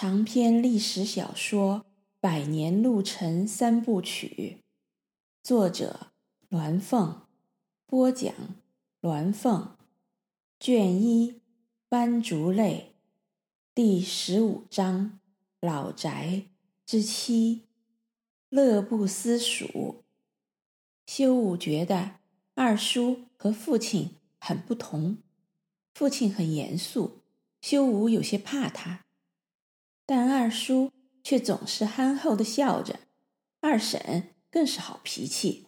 长篇历史小说《百年路程三部曲》，作者鸾凤，播讲鸾凤，卷一斑竹泪，第十五章老宅之妻，乐不思蜀。修武觉得二叔和父亲很不同，父亲很严肃，修武有些怕他。但二叔却总是憨厚的笑着，二婶更是好脾气，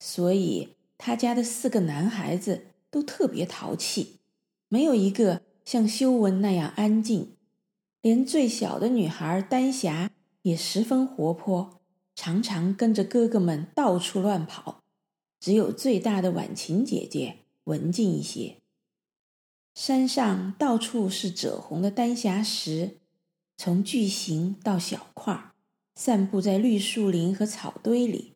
所以他家的四个男孩子都特别淘气，没有一个像修文那样安静。连最小的女孩丹霞也十分活泼，常常跟着哥哥们到处乱跑。只有最大的婉晴姐姐文静一些。山上到处是赭红的丹霞石。从巨型到小块，散布在绿树林和草堆里。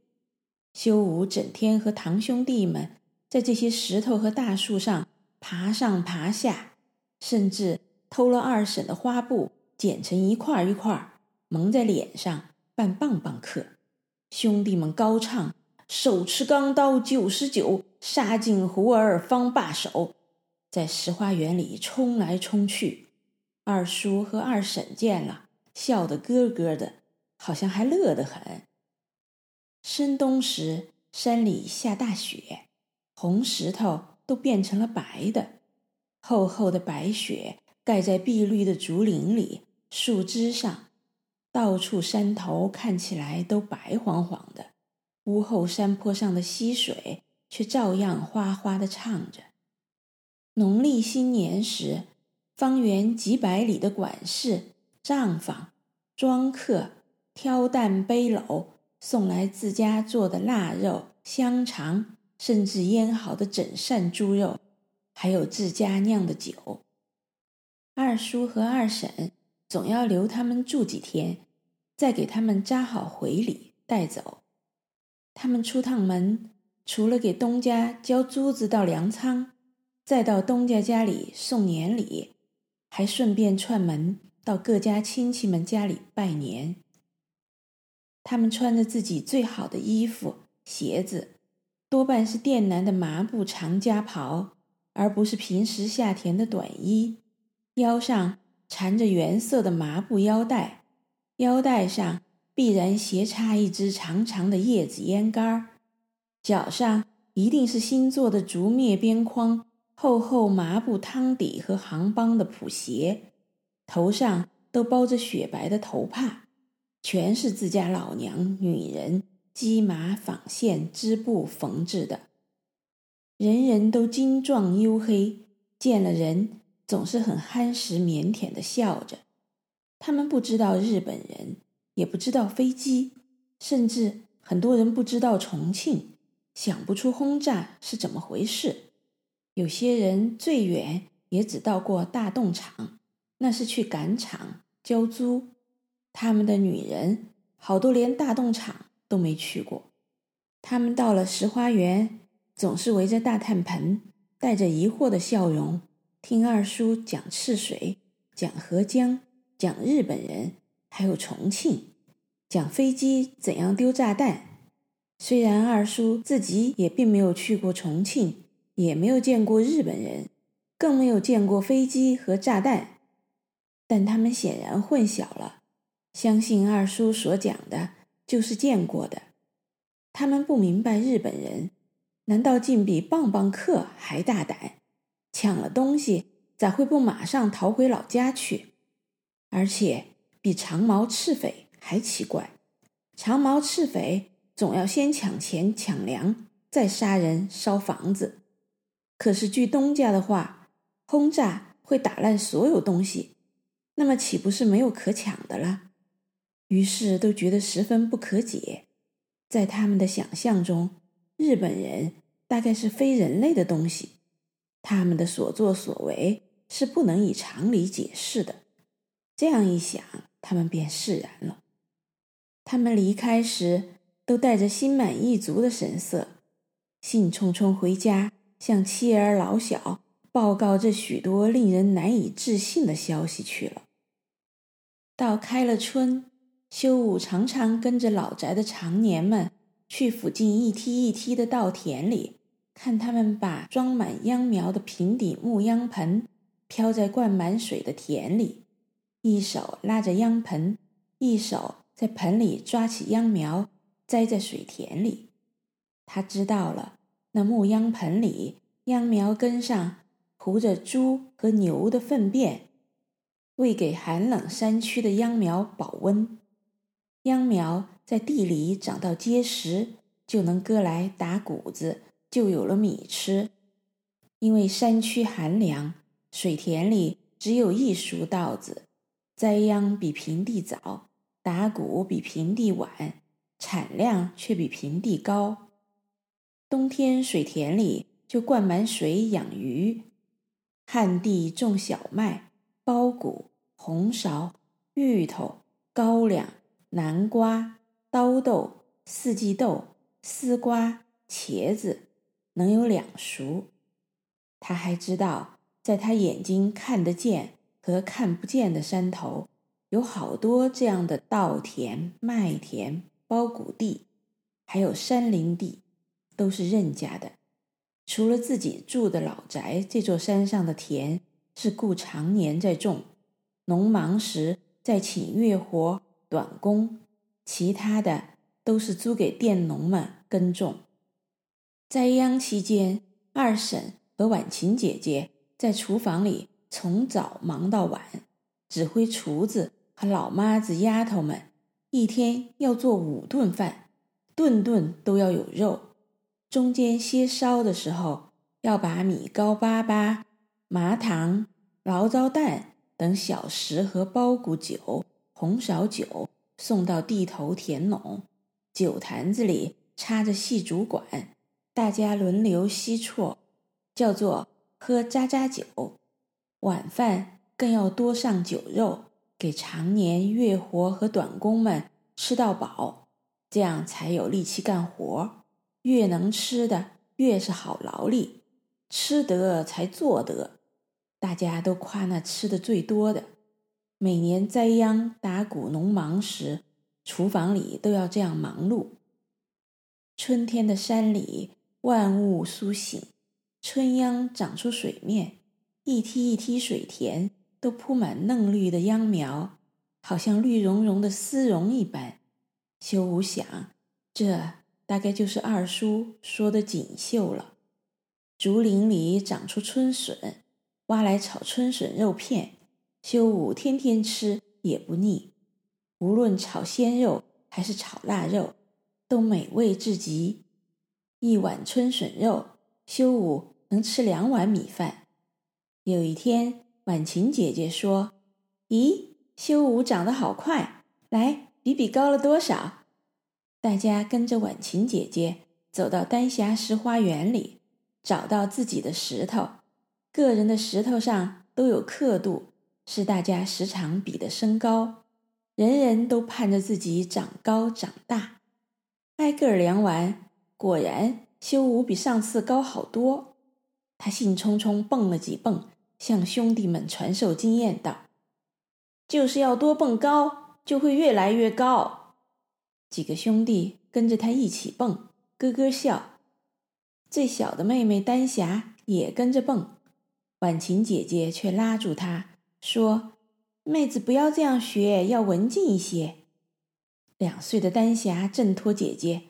修武整天和堂兄弟们在这些石头和大树上爬上爬下，甚至偷了二婶的花布，剪成一块一块，蒙在脸上扮棒棒客。兄弟们高唱：“手持钢刀九十九，杀尽胡儿方罢手。”在石花园里冲来冲去。二叔和二婶见了，笑得咯咯的，好像还乐得很。深冬时，山里下大雪，红石头都变成了白的，厚厚的白雪盖在碧绿的竹林里、树枝上，到处山头看起来都白晃晃的。屋后山坡上的溪水却照样哗哗地唱着。农历新年时，方圆几百里的管事、账房、庄客挑担背篓送来自家做的腊肉、香肠，甚至腌好的整扇猪肉，还有自家酿的酒。二叔和二婶总要留他们住几天，再给他们扎好回礼带走。他们出趟门，除了给东家交租子到粮仓，再到东家家里送年礼。还顺便串门到各家亲戚们家里拜年。他们穿着自己最好的衣服、鞋子，多半是靛蓝的麻布长夹袍，而不是平时夏天的短衣。腰上缠着原色的麻布腰带，腰带上必然斜插一支长长的叶子烟杆儿。脚上一定是新做的竹篾边框。厚厚麻布汤底和行帮的普鞋，头上都包着雪白的头帕，全是自家老娘女人机麻纺线织布缝制的。人人都精壮黝黑，见了人总是很憨实腼腆的笑着。他们不知道日本人，也不知道飞机，甚至很多人不知道重庆，想不出轰炸是怎么回事。有些人最远也只到过大动厂，那是去赶场交租。他们的女人好多连大动厂都没去过。他们到了石花园，总是围着大炭盆，带着疑惑的笑容，听二叔讲赤水，讲合江，讲日本人，还有重庆，讲飞机怎样丢炸弹。虽然二叔自己也并没有去过重庆。也没有见过日本人，更没有见过飞机和炸弹，但他们显然混淆了，相信二叔所讲的就是见过的。他们不明白日本人难道竟比棒棒客还大胆？抢了东西咋会不马上逃回老家去？而且比长毛赤匪还奇怪，长毛赤匪总要先抢钱抢粮，再杀人烧房子。可是，据东家的话，轰炸会打烂所有东西，那么岂不是没有可抢的了？于是都觉得十分不可解。在他们的想象中，日本人大概是非人类的东西，他们的所作所为是不能以常理解释的。这样一想，他们便释然了。他们离开时都带着心满意足的神色，兴冲冲回家。向妻儿老小报告这许多令人难以置信的消息去了。到开了春，修武常常跟着老宅的长年们去附近一梯一梯的稻田里，看他们把装满秧苗的平底木秧盆漂在灌满水的田里，一手拉着秧盆，一手在盆里抓起秧苗，栽在水田里。他知道了，那木秧盆里秧苗根上糊着猪和牛的粪便。为给寒冷山区的秧苗保温，秧苗在地里长到结实，就能割来打谷子，就有了米吃。因为山区寒凉，水田里只有一熟稻子，栽秧比平地早，打谷比平地晚，产量却比平地高。冬天水田里就灌满水养鱼，旱地种小麦、苞谷。红苕、芋头、高粱、南瓜、刀豆、四季豆、丝瓜、茄子，能有两熟。他还知道，在他眼睛看得见和看不见的山头，有好多这样的稻田、麦田、苞谷地，还有山林地，都是任家的。除了自己住的老宅，这座山上的田是顾常年在种。农忙时再请月活、短工，其他的都是租给佃农们耕种。栽秧期间，二婶和婉晴姐姐在厨房里从早忙到晚，指挥厨子和老妈子丫头们一天要做五顿饭，顿顿都要有肉。中间歇烧的时候，要把米糕粑粑、麻糖、醪糟蛋。等小食和包谷酒、红苕酒送到地头田垄，酒坛子里插着细竹管，大家轮流吸啜，叫做喝渣渣酒。晚饭更要多上酒肉，给长年月活和短工们吃到饱，这样才有力气干活。越能吃的，越是好劳力，吃得才做得。大家都夸那吃的最多的，每年栽秧打谷农忙时，厨房里都要这样忙碌。春天的山里万物苏醒，春秧长出水面，一梯一梯水田都铺满嫩绿的秧苗，好像绿茸茸的丝绒一般。修武想，这大概就是二叔说的锦绣了。竹林里长出春笋。挖来炒春笋肉片，修武天天吃也不腻。无论炒鲜肉还是炒腊肉，都美味至极。一碗春笋肉，修武能吃两碗米饭。有一天，婉晴姐姐说：“咦，修武长得好快，来比比高了多少？”大家跟着婉晴姐姐走到丹霞石花园里，找到自己的石头。个人的石头上都有刻度，是大家时常比的身高。人人都盼着自己长高长大。挨个儿量完，果然修武比上次高好多。他兴冲冲蹦了几蹦，向兄弟们传授经验道：“就是要多蹦高，就会越来越高。”几个兄弟跟着他一起蹦，咯咯笑。最小的妹妹丹霞也跟着蹦。婉晴姐姐却拉住她说：“妹子不要这样学，要文静一些。”两岁的丹霞挣脱姐姐，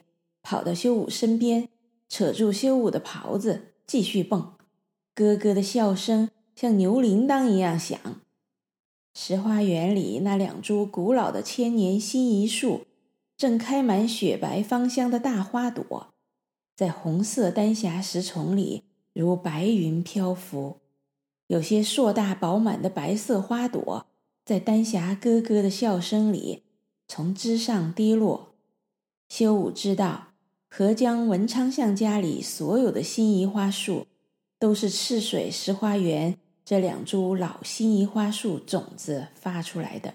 跑到修武身边，扯住修武的袍子，继续蹦。咯咯的笑声像牛铃铛一样响。石花园里那两株古老的千年辛夷树，正开满雪白芳香的大花朵，在红色丹霞石丛里如白云漂浮。有些硕大饱满的白色花朵，在丹霞咯咯的笑声里从枝上跌落。修武知道，合江文昌巷家里所有的心仪花树，都是赤水石花园这两株老辛夷花树种子发出来的。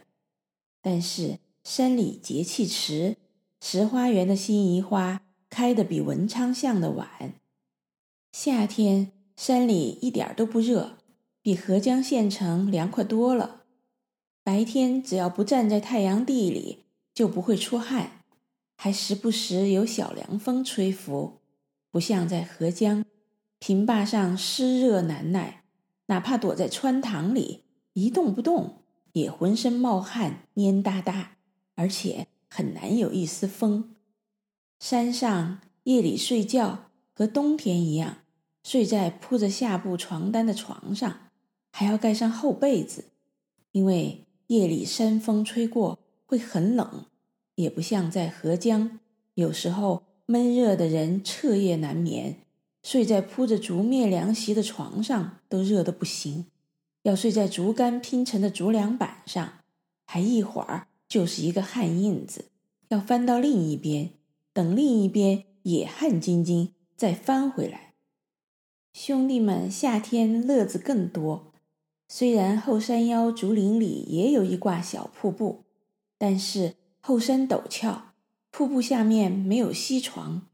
但是山里节气迟，石花园的辛夷花开得比文昌巷的晚。夏天山里一点都不热。比合江县城凉快多了。白天只要不站在太阳地里，就不会出汗，还时不时有小凉风吹拂，不像在合江，平坝上湿热难耐，哪怕躲在穿堂里一动不动，也浑身冒汗蔫哒哒，而且很难有一丝风。山上夜里睡觉和冬天一样，睡在铺着夏布床单的床上，还要盖上厚被子，因为夜里山风吹过会很冷，也不像在河江，有时候闷热的人彻夜难眠，睡在铺着竹篾凉席的床上都热得不行，要睡在竹竿拼成的竹凉板上，还一会儿就是一个汗印子，要翻到另一边，等另一边也汗津津，再翻回来。兄弟们夏天乐子更多，虽然后山腰竹林里也有一挂小瀑布，但是后山陡峭，瀑布下面没有溪床，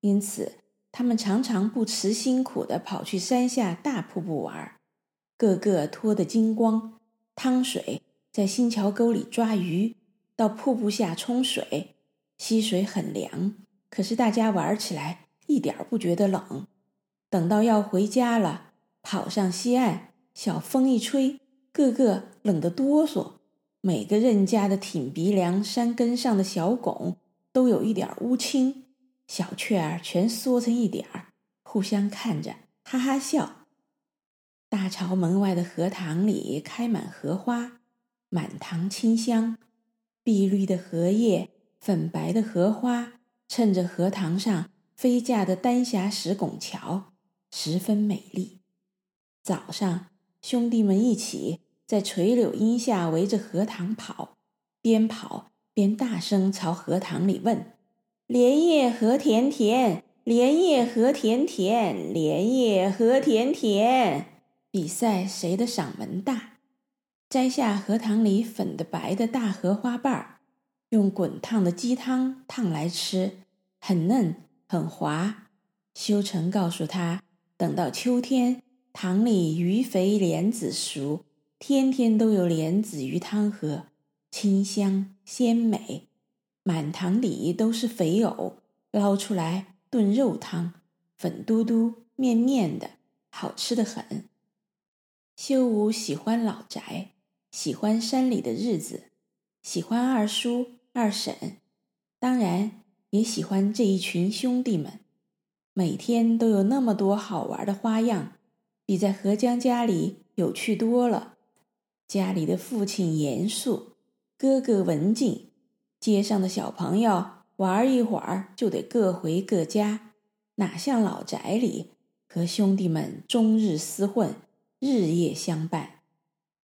因此他们常常不辞辛苦地跑去山下大瀑布玩，个个脱得精光，趟水，在新桥沟里抓鱼，到瀑布下冲水，溪水很凉，可是大家玩起来一点儿不觉得冷。等到要回家了，跑上西岸，小风一吹，个个冷得哆嗦。每个人家的挺鼻梁山根上的小拱都有一点乌青，小雀儿全缩成一点儿，互相看着，哈哈笑。大朝门外的荷塘里开满荷花，满塘清香，碧绿的荷叶，粉白的荷花，衬着荷塘上飞架的丹霞石拱桥。十分美丽。早上，兄弟们一起在垂柳荫下围着荷塘跑，边跑边大声朝荷塘里问：“莲叶何田田，莲叶何田田，莲叶何田田。”比赛谁的嗓门大。摘下荷塘里粉的白的大荷花瓣儿，用滚烫的鸡汤烫来吃，很嫩很滑。修成告诉他。等到秋天，塘里鱼肥莲子熟，天天都有莲子鱼汤喝，清香鲜美。满塘里都是肥藕，捞出来炖肉汤，粉嘟嘟、面面的，好吃得很。修武喜欢老宅，喜欢山里的日子，喜欢二叔二婶，当然也喜欢这一群兄弟们。每天都有那么多好玩的花样，比在何江家里有趣多了。家里的父亲严肃，哥哥文静，街上的小朋友玩一会儿就得各回各家，哪像老宅里和兄弟们终日厮混，日夜相伴。